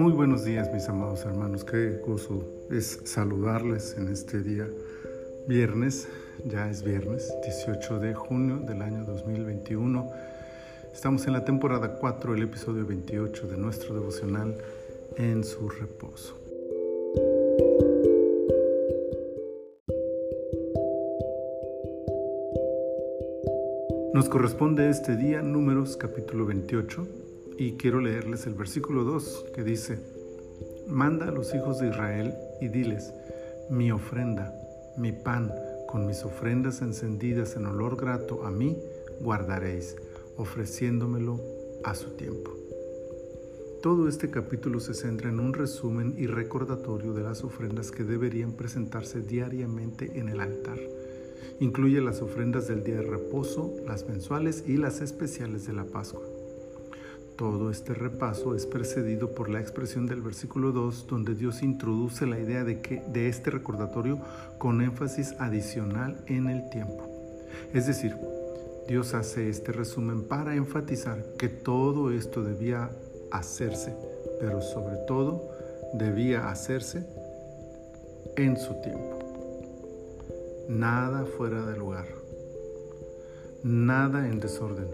Muy buenos días mis amados hermanos, qué gozo es saludarles en este día viernes, ya es viernes 18 de junio del año 2021. Estamos en la temporada 4, el episodio 28 de nuestro devocional en su reposo. Nos corresponde este día Números capítulo 28 y quiero leerles el versículo 2 que dice, Manda a los hijos de Israel y diles, mi ofrenda, mi pan, con mis ofrendas encendidas en olor grato a mí, guardaréis, ofreciéndomelo a su tiempo. Todo este capítulo se centra en un resumen y recordatorio de las ofrendas que deberían presentarse diariamente en el altar. Incluye las ofrendas del día de reposo, las mensuales y las especiales de la Pascua. Todo este repaso es precedido por la expresión del versículo 2 donde Dios introduce la idea de, que, de este recordatorio con énfasis adicional en el tiempo. Es decir, Dios hace este resumen para enfatizar que todo esto debía hacerse, pero sobre todo debía hacerse en su tiempo. Nada fuera de lugar, nada en desorden,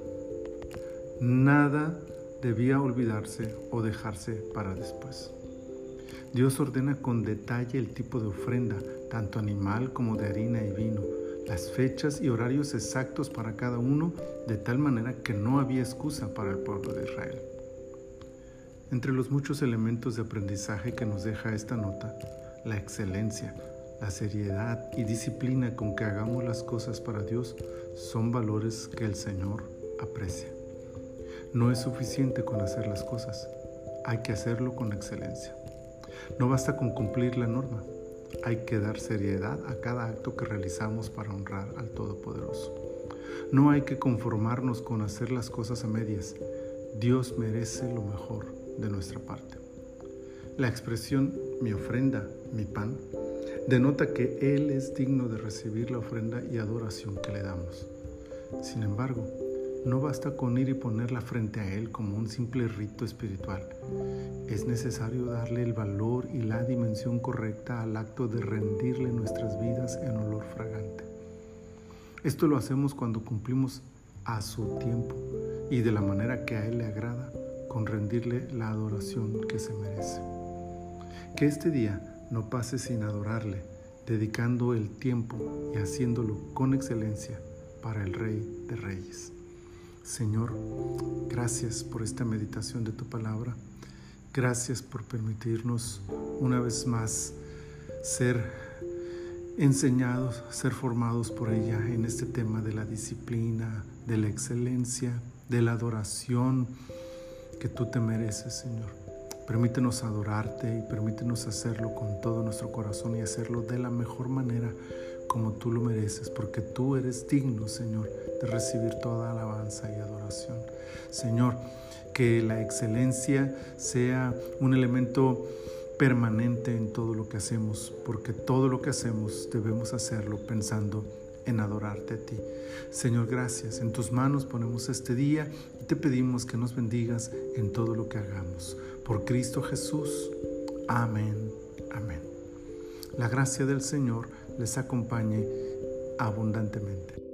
nada debía olvidarse o dejarse para después. Dios ordena con detalle el tipo de ofrenda, tanto animal como de harina y vino, las fechas y horarios exactos para cada uno, de tal manera que no había excusa para el pueblo de Israel. Entre los muchos elementos de aprendizaje que nos deja esta nota, la excelencia, la seriedad y disciplina con que hagamos las cosas para Dios son valores que el Señor aprecia. No es suficiente con hacer las cosas, hay que hacerlo con excelencia. No basta con cumplir la norma, hay que dar seriedad a cada acto que realizamos para honrar al Todopoderoso. No hay que conformarnos con hacer las cosas a medias. Dios merece lo mejor de nuestra parte. La expresión mi ofrenda, mi pan, denota que Él es digno de recibir la ofrenda y adoración que le damos. Sin embargo, no basta con ir y ponerla frente a Él como un simple rito espiritual. Es necesario darle el valor y la dimensión correcta al acto de rendirle nuestras vidas en olor fragante. Esto lo hacemos cuando cumplimos a su tiempo y de la manera que a Él le agrada, con rendirle la adoración que se merece. Que este día no pase sin adorarle, dedicando el tiempo y haciéndolo con excelencia para el Rey de Reyes. Señor, gracias por esta meditación de tu palabra. Gracias por permitirnos una vez más ser enseñados, ser formados por ella en este tema de la disciplina, de la excelencia, de la adoración que tú te mereces, Señor. Permítenos adorarte y permítenos hacerlo con todo nuestro corazón y hacerlo de la mejor manera como tú lo mereces, porque tú eres digno, Señor, de recibir toda alabanza y adoración. Señor, que la excelencia sea un elemento permanente en todo lo que hacemos, porque todo lo que hacemos debemos hacerlo pensando en adorarte a ti. Señor, gracias. En tus manos ponemos este día y te pedimos que nos bendigas en todo lo que hagamos. Por Cristo Jesús. Amén. Amén. La gracia del Señor les acompañe abundantemente.